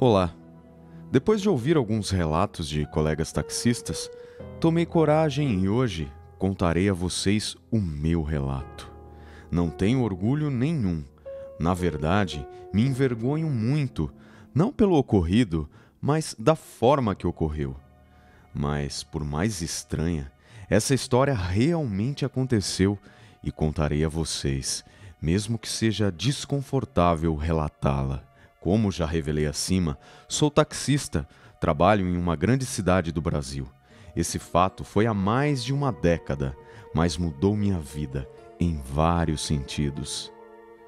Olá. Depois de ouvir alguns relatos de colegas taxistas, tomei coragem e hoje contarei a vocês o meu relato. Não tenho orgulho nenhum. Na verdade, me envergonho muito, não pelo ocorrido, mas da forma que ocorreu. Mas, por mais estranha, essa história realmente aconteceu e contarei a vocês, mesmo que seja desconfortável relatá-la. Como já revelei acima, sou taxista, trabalho em uma grande cidade do Brasil. Esse fato foi há mais de uma década, mas mudou minha vida em vários sentidos.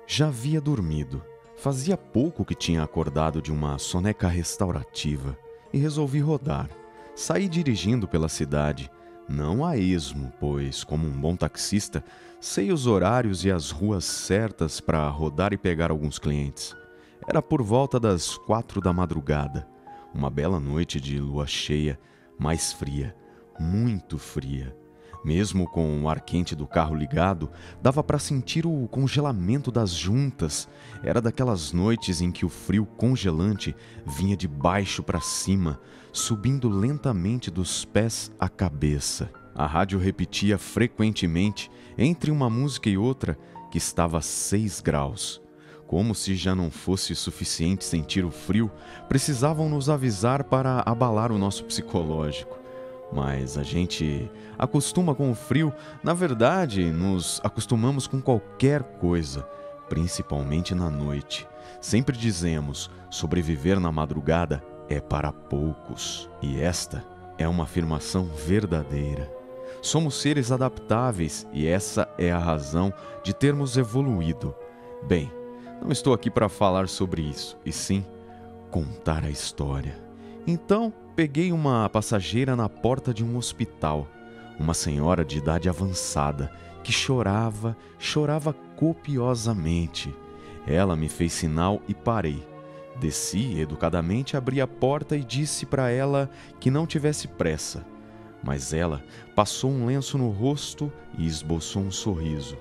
Já havia dormido. Fazia pouco que tinha acordado de uma soneca restaurativa e resolvi rodar. Saí dirigindo pela cidade, não a esmo, pois, como um bom taxista, sei os horários e as ruas certas para rodar e pegar alguns clientes. Era por volta das quatro da madrugada, uma bela noite de lua cheia, mais fria, muito fria. Mesmo com o ar quente do carro ligado, dava para sentir o congelamento das juntas. Era daquelas noites em que o frio congelante vinha de baixo para cima, subindo lentamente dos pés à cabeça. A rádio repetia frequentemente, entre uma música e outra, que estava a 6 graus. Como se já não fosse suficiente sentir o frio, precisavam nos avisar para abalar o nosso psicológico. Mas a gente acostuma com o frio, na verdade, nos acostumamos com qualquer coisa, principalmente na noite. Sempre dizemos: sobreviver na madrugada é para poucos. E esta é uma afirmação verdadeira. Somos seres adaptáveis e essa é a razão de termos evoluído. Bem, não estou aqui para falar sobre isso, e sim contar a história. Então, peguei uma passageira na porta de um hospital, uma senhora de idade avançada, que chorava, chorava copiosamente. Ela me fez sinal e parei. Desci educadamente, abri a porta e disse para ela que não tivesse pressa. Mas ela passou um lenço no rosto e esboçou um sorriso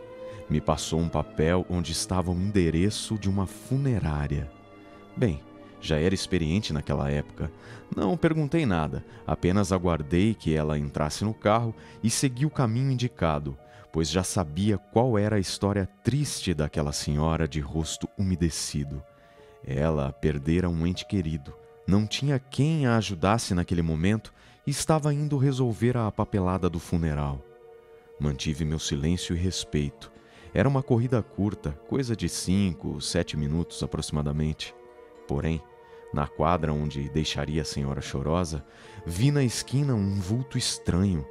me passou um papel onde estava o endereço de uma funerária. Bem, já era experiente naquela época. Não perguntei nada, apenas aguardei que ela entrasse no carro e segui o caminho indicado, pois já sabia qual era a história triste daquela senhora de rosto umedecido. Ela perdera um ente querido, não tinha quem a ajudasse naquele momento e estava indo resolver a papelada do funeral. Mantive meu silêncio e respeito, era uma corrida curta, coisa de cinco, sete minutos aproximadamente. Porém, na quadra onde deixaria a senhora chorosa, vi na esquina um vulto estranho,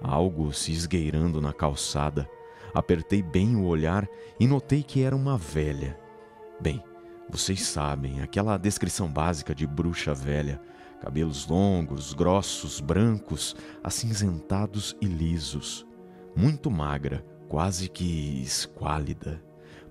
algo se esgueirando na calçada. Apertei bem o olhar e notei que era uma velha. Bem, vocês sabem, aquela descrição básica de bruxa velha: cabelos longos, grossos, brancos, acinzentados e lisos. Muito magra, quase que esquálida.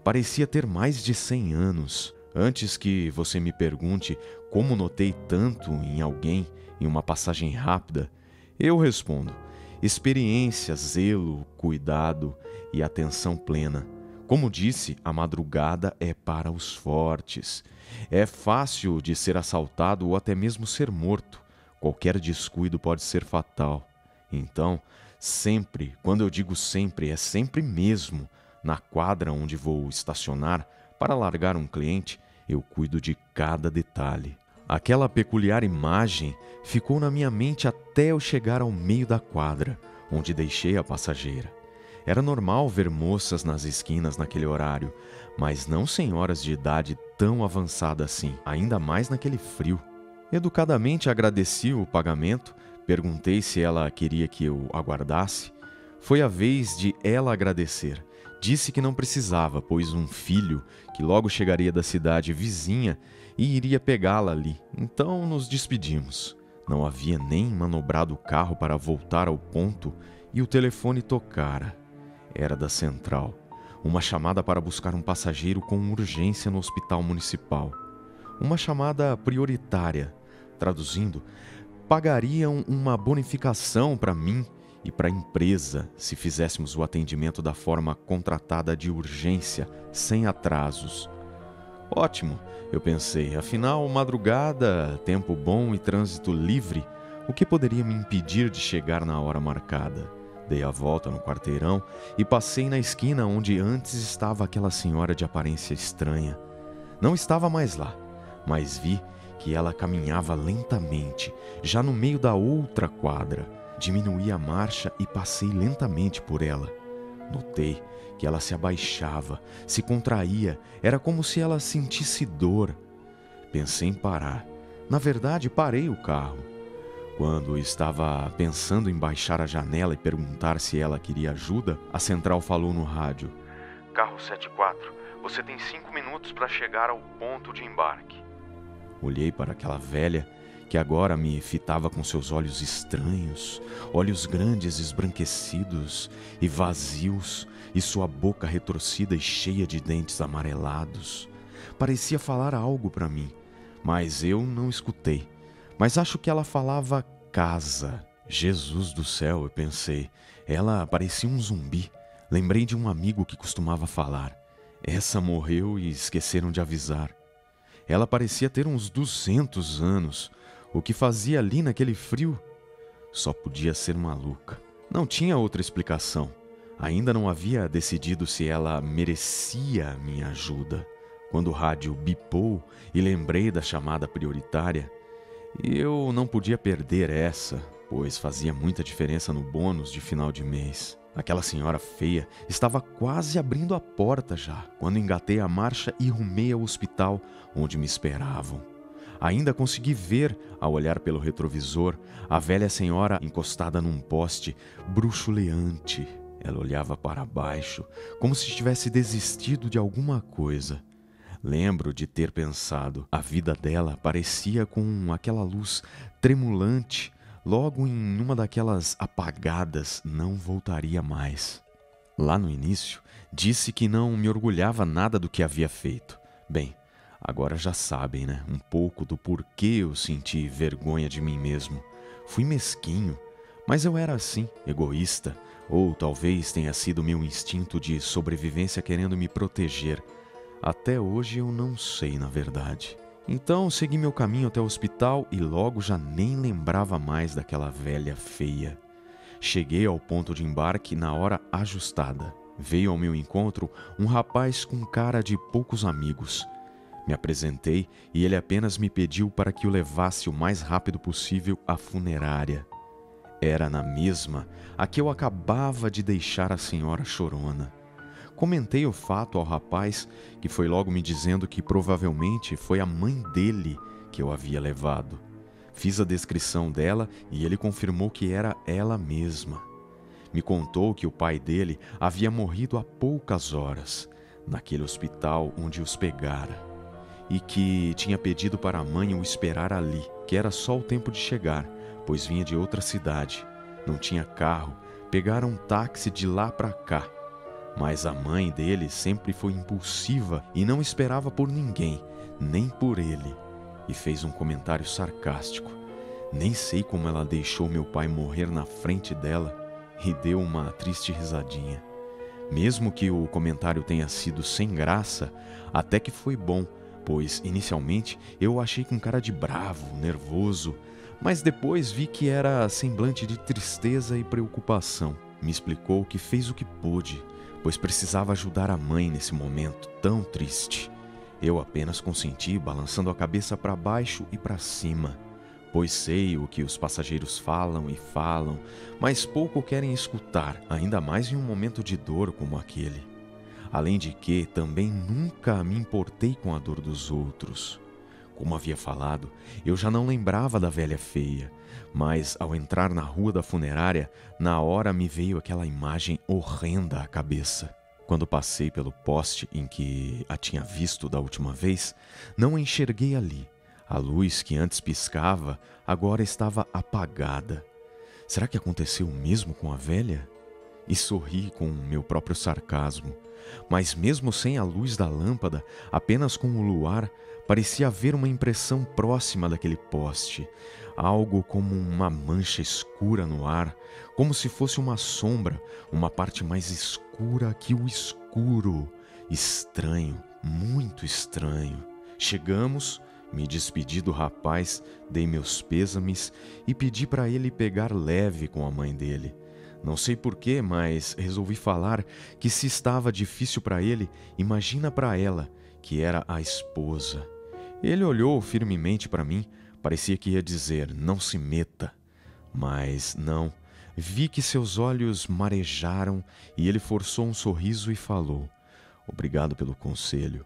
Parecia ter mais de cem anos. Antes que você me pergunte como notei tanto em alguém em uma passagem rápida, eu respondo: experiência, zelo, cuidado e atenção plena. Como disse, a madrugada é para os fortes. É fácil de ser assaltado ou até mesmo ser morto. Qualquer descuido pode ser fatal. Então, Sempre, quando eu digo sempre, é sempre mesmo, na quadra onde vou estacionar para largar um cliente, eu cuido de cada detalhe. Aquela peculiar imagem ficou na minha mente até eu chegar ao meio da quadra, onde deixei a passageira. Era normal ver moças nas esquinas naquele horário, mas não senhoras de idade tão avançada assim, ainda mais naquele frio. Educadamente agradeci o pagamento Perguntei se ela queria que eu aguardasse. Foi a vez de ela agradecer. Disse que não precisava, pois um filho, que logo chegaria da cidade vizinha, e iria pegá-la ali. Então nos despedimos. Não havia nem manobrado o carro para voltar ao ponto e o telefone tocara. Era da central. Uma chamada para buscar um passageiro com urgência no hospital municipal. Uma chamada prioritária. Traduzindo, pagariam uma bonificação para mim e para a empresa se fizéssemos o atendimento da forma contratada de urgência, sem atrasos. Ótimo, eu pensei, afinal, madrugada, tempo bom e trânsito livre, o que poderia me impedir de chegar na hora marcada? Dei a volta no quarteirão e passei na esquina onde antes estava aquela senhora de aparência estranha. Não estava mais lá, mas vi que ela caminhava lentamente, já no meio da outra quadra. Diminuí a marcha e passei lentamente por ela. Notei que ela se abaixava, se contraía, era como se ela sentisse dor. Pensei em parar. Na verdade, parei o carro. Quando estava pensando em baixar a janela e perguntar se ela queria ajuda, a central falou no rádio: Carro 74, você tem cinco minutos para chegar ao ponto de embarque. Olhei para aquela velha que agora me fitava com seus olhos estranhos, olhos grandes esbranquecidos e vazios, e sua boca retorcida e cheia de dentes amarelados. Parecia falar algo para mim, mas eu não escutei. Mas acho que ela falava casa. Jesus do céu, eu pensei. Ela parecia um zumbi. Lembrei de um amigo que costumava falar. Essa morreu e esqueceram de avisar. Ela parecia ter uns duzentos anos. O que fazia ali naquele frio? Só podia ser maluca. Não tinha outra explicação. Ainda não havia decidido se ela merecia minha ajuda. Quando o rádio bipou e lembrei da chamada prioritária, eu não podia perder essa, pois fazia muita diferença no bônus de final de mês. Aquela senhora feia estava quase abrindo a porta já, quando engatei a marcha e rumei ao hospital onde me esperavam. Ainda consegui ver, ao olhar pelo retrovisor, a velha senhora encostada num poste, bruxuleante. Ela olhava para baixo, como se tivesse desistido de alguma coisa. Lembro de ter pensado, a vida dela parecia com aquela luz tremulante, logo em uma daquelas apagadas não voltaria mais. Lá no início, disse que não me orgulhava nada do que havia feito. Bem, agora já sabem, né? Um pouco do porquê eu senti vergonha de mim mesmo. Fui mesquinho, mas eu era assim, egoísta, ou talvez tenha sido meu instinto de sobrevivência querendo me proteger até hoje eu não sei, na verdade. Então segui meu caminho até o hospital e logo já nem lembrava mais daquela velha feia. Cheguei ao ponto de embarque na hora ajustada. Veio ao meu encontro um rapaz com cara de poucos amigos. Me apresentei e ele apenas me pediu para que o levasse o mais rápido possível à funerária. Era na mesma a que eu acabava de deixar a senhora chorona. Comentei o fato ao rapaz, que foi logo me dizendo que provavelmente foi a mãe dele que eu havia levado. Fiz a descrição dela e ele confirmou que era ela mesma. Me contou que o pai dele havia morrido há poucas horas, naquele hospital onde os pegara, e que tinha pedido para a mãe o esperar ali, que era só o tempo de chegar, pois vinha de outra cidade. Não tinha carro, pegaram um táxi de lá para cá mas a mãe dele sempre foi impulsiva e não esperava por ninguém, nem por ele, e fez um comentário sarcástico. Nem sei como ela deixou meu pai morrer na frente dela e deu uma triste risadinha. Mesmo que o comentário tenha sido sem graça, até que foi bom, pois inicialmente eu achei com cara de bravo, nervoso, mas depois vi que era semblante de tristeza e preocupação. Me explicou que fez o que pôde pois precisava ajudar a mãe nesse momento tão triste. Eu apenas consenti, balançando a cabeça para baixo e para cima, pois sei o que os passageiros falam e falam, mas pouco querem escutar, ainda mais em um momento de dor como aquele. Além de que também nunca me importei com a dor dos outros. Como havia falado, eu já não lembrava da velha feia, mas ao entrar na rua da funerária, na hora me veio aquela imagem horrenda à cabeça. Quando passei pelo poste em que a tinha visto da última vez, não a enxerguei ali. A luz que antes piscava agora estava apagada. Será que aconteceu o mesmo com a velha? E sorri com meu próprio sarcasmo. Mas mesmo sem a luz da lâmpada, apenas com o luar, parecia haver uma impressão próxima daquele poste, algo como uma mancha escura no ar, como se fosse uma sombra, uma parte mais escura que o escuro, estranho, muito estranho. Chegamos, me despedi do rapaz, dei meus pêsames e pedi para ele pegar leve com a mãe dele. Não sei porquê, mas resolvi falar que se estava difícil para ele, imagina para ela, que era a esposa. Ele olhou firmemente para mim, parecia que ia dizer: não se meta. Mas não, vi que seus olhos marejaram e ele forçou um sorriso e falou: Obrigado pelo conselho.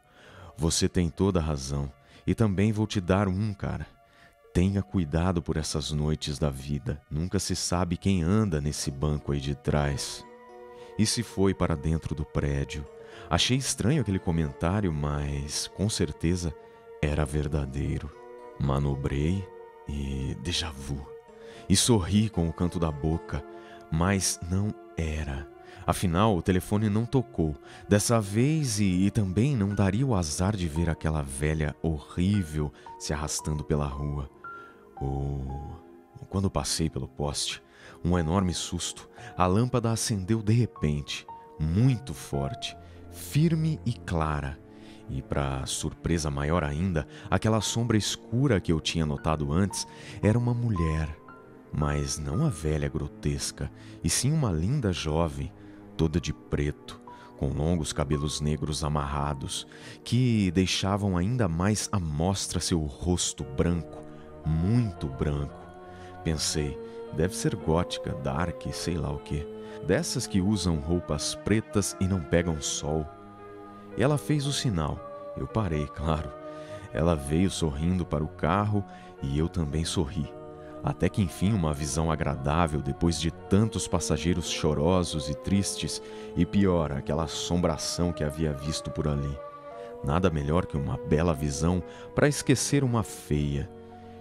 Você tem toda a razão. E também vou te dar um, cara. Tenha cuidado por essas noites da vida. Nunca se sabe quem anda nesse banco aí de trás. E se foi para dentro do prédio. Achei estranho aquele comentário, mas com certeza era verdadeiro. Manobrei e déjà vu. E sorri com o canto da boca, mas não era. Afinal, o telefone não tocou. Dessa vez, e, e, também não daria o azar de ver aquela velha horrível se arrastando pela rua. Ou. Quando passei pelo poste, um enorme susto. A lâmpada acendeu de repente, muito forte, firme e clara. E, para surpresa maior ainda, aquela sombra escura que eu tinha notado antes era uma mulher. Mas não a velha grotesca, e sim uma linda jovem, toda de preto, com longos cabelos negros amarrados, que deixavam ainda mais à mostra seu rosto branco, muito branco. Pensei, deve ser gótica, dark, sei lá o que. Dessas que usam roupas pretas e não pegam sol. Ela fez o sinal. Eu parei, claro. Ela veio sorrindo para o carro e eu também sorri. Até que enfim, uma visão agradável depois de tantos passageiros chorosos e tristes, e pior, aquela assombração que havia visto por ali. Nada melhor que uma bela visão para esquecer uma feia.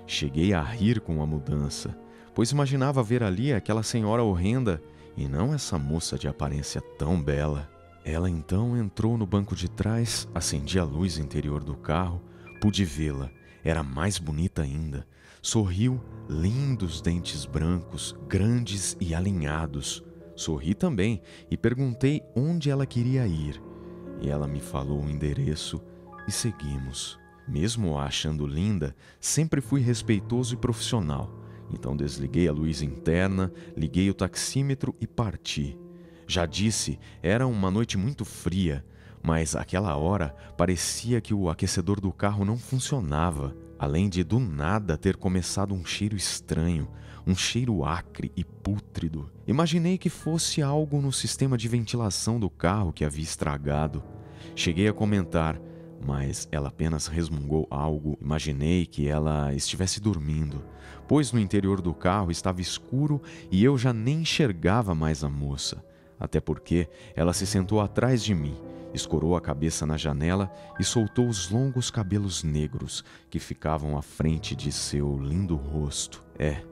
Cheguei a rir com a mudança, pois imaginava ver ali aquela senhora horrenda e não essa moça de aparência tão bela. Ela então entrou no banco de trás, acendi a luz interior do carro, pude vê-la. Era mais bonita ainda Sorriu, lindos dentes brancos, grandes e alinhados. Sorri também e perguntei onde ela queria ir. E ela me falou o endereço e seguimos. Mesmo a achando linda, sempre fui respeitoso e profissional. Então desliguei a luz interna, liguei o taxímetro e parti. Já disse, era uma noite muito fria, mas aquela hora parecia que o aquecedor do carro não funcionava além de do nada ter começado um cheiro estranho, um cheiro acre e pútrido. Imaginei que fosse algo no sistema de ventilação do carro que havia estragado. Cheguei a comentar, mas ela apenas resmungou algo. Imaginei que ela estivesse dormindo, pois no interior do carro estava escuro e eu já nem enxergava mais a moça. Até porque ela se sentou atrás de mim escorou a cabeça na janela e soltou os longos cabelos negros que ficavam à frente de seu lindo rosto. É,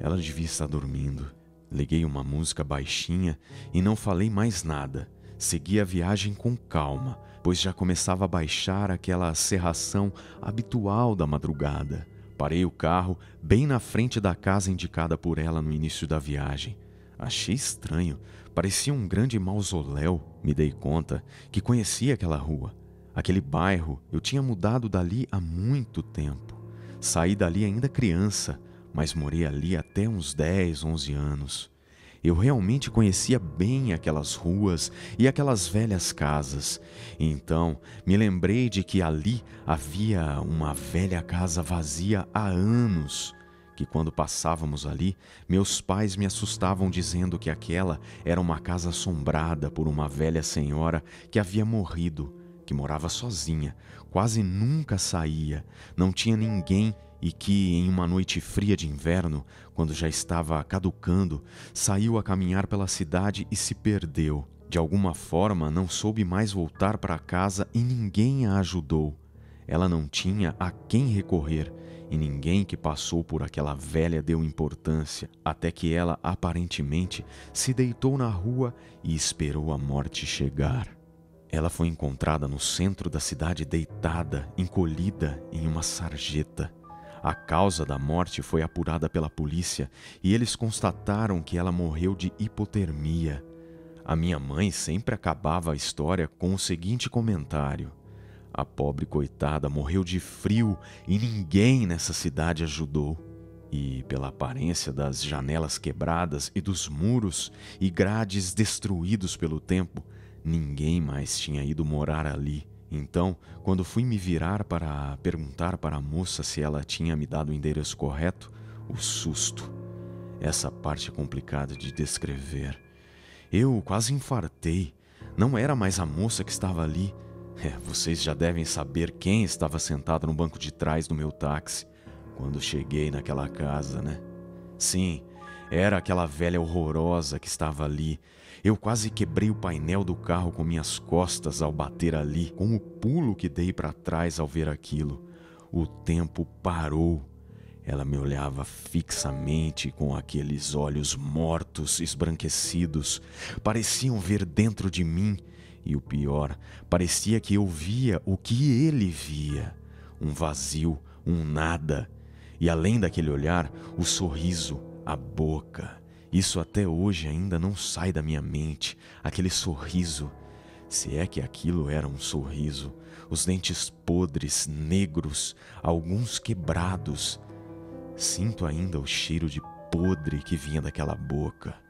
ela devia estar dormindo. Liguei uma música baixinha e não falei mais nada. Segui a viagem com calma, pois já começava a baixar aquela serração habitual da madrugada. Parei o carro bem na frente da casa indicada por ela no início da viagem. Achei estranho, parecia um grande mausoléu. Me dei conta que conhecia aquela rua, aquele bairro. Eu tinha mudado dali há muito tempo. Saí dali ainda criança, mas morei ali até uns 10, 11 anos. Eu realmente conhecia bem aquelas ruas e aquelas velhas casas. Então me lembrei de que ali havia uma velha casa vazia há anos que quando passávamos ali, meus pais me assustavam dizendo que aquela era uma casa assombrada por uma velha senhora que havia morrido, que morava sozinha, quase nunca saía, não tinha ninguém e que, em uma noite fria de inverno, quando já estava caducando, saiu a caminhar pela cidade e se perdeu. De alguma forma, não soube mais voltar para casa e ninguém a ajudou. Ela não tinha a quem recorrer e ninguém que passou por aquela velha deu importância, até que ela aparentemente se deitou na rua e esperou a morte chegar. Ela foi encontrada no centro da cidade deitada, encolhida em uma sarjeta. A causa da morte foi apurada pela polícia e eles constataram que ela morreu de hipotermia. A minha mãe sempre acabava a história com o seguinte comentário: A pobre coitada morreu de frio e ninguém nessa cidade ajudou. E, pela aparência das janelas quebradas e dos muros e grades destruídos pelo tempo, ninguém mais tinha ido morar ali. Então, quando fui me virar para perguntar para a moça se ela tinha me dado o endereço correto, o susto. Essa parte é complicada de descrever. Eu quase infartei. Não era mais a moça que estava ali, é, vocês já devem saber quem estava sentado no banco de trás do meu táxi quando cheguei naquela casa, né? Sim, era aquela velha horrorosa que estava ali. Eu quase quebrei o painel do carro com minhas costas ao bater ali, com o pulo que dei para trás ao ver aquilo. O tempo parou. Ela me olhava fixamente com aqueles olhos mortos, esbranquecidos. Pareciam ver dentro de mim e o pior, parecia que eu via o que ele via: um vazio, um nada. E além daquele olhar, o sorriso, a boca. Isso até hoje ainda não sai da minha mente, aquele sorriso. Se é que aquilo era um sorriso, os dentes podres, negros, alguns quebrados. Sinto ainda o cheiro de podre que vinha daquela boca.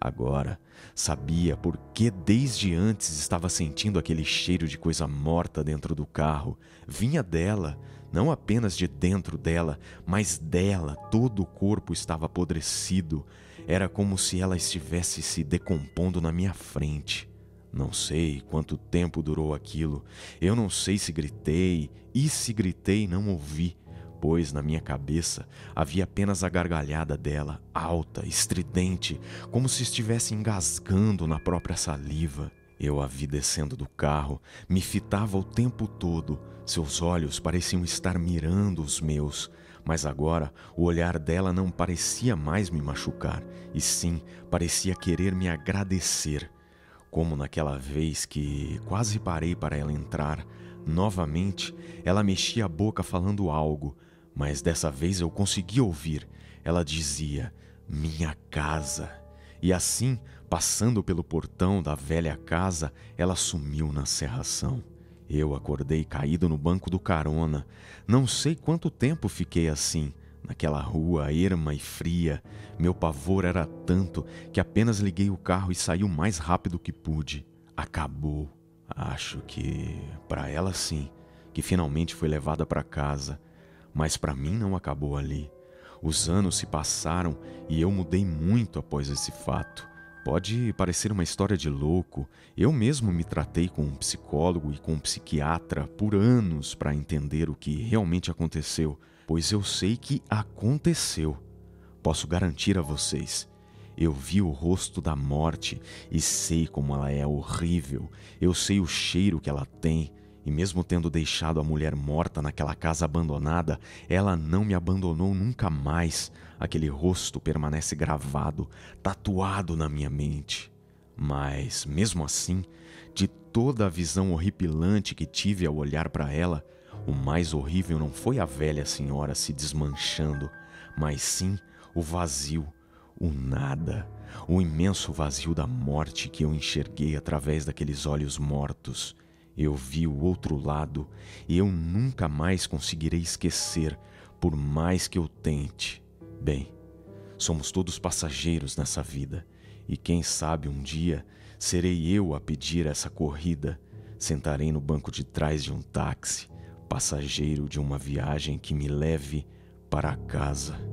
Agora, sabia por que desde antes estava sentindo aquele cheiro de coisa morta dentro do carro. Vinha dela, não apenas de dentro dela, mas dela. Todo o corpo estava apodrecido. Era como se ela estivesse se decompondo na minha frente. Não sei quanto tempo durou aquilo. Eu não sei se gritei, e se gritei, não ouvi pois na minha cabeça havia apenas a gargalhada dela, alta, estridente, como se estivesse engasgando na própria saliva. Eu a vi descendo do carro, me fitava o tempo todo, seus olhos pareciam estar mirando os meus, mas agora o olhar dela não parecia mais me machucar, e sim parecia querer me agradecer. Como naquela vez que quase parei para ela entrar, novamente ela mexia a boca falando algo, mas dessa vez eu consegui ouvir. Ela dizia: Minha casa. E assim, passando pelo portão da velha casa, ela sumiu na serração. Eu acordei caído no banco do carona. Não sei quanto tempo fiquei assim, naquela rua erma e fria. Meu pavor era tanto que apenas liguei o carro e saí o mais rápido que pude. Acabou. Acho que para ela sim, que finalmente foi levada para casa. Mas para mim não acabou ali. Os anos se passaram e eu mudei muito após esse fato. Pode parecer uma história de louco, eu mesmo me tratei com um psicólogo e com um psiquiatra por anos para entender o que realmente aconteceu, pois eu sei que aconteceu. Posso garantir a vocês. Eu vi o rosto da morte e sei como ela é horrível. Eu sei o cheiro que ela tem. E mesmo tendo deixado a mulher morta naquela casa abandonada, ela não me abandonou nunca mais. Aquele rosto permanece gravado, tatuado na minha mente. Mas, mesmo assim, de toda a visão horripilante que tive ao olhar para ela, o mais horrível não foi a velha senhora se desmanchando, mas sim o vazio, o nada, o imenso vazio da morte que eu enxerguei através daqueles olhos mortos. Eu vi o outro lado e eu nunca mais conseguirei esquecer, por mais que eu tente. Bem, somos todos passageiros nessa vida e quem sabe um dia serei eu a pedir essa corrida. Sentarei no banco de trás de um táxi, passageiro de uma viagem que me leve para casa.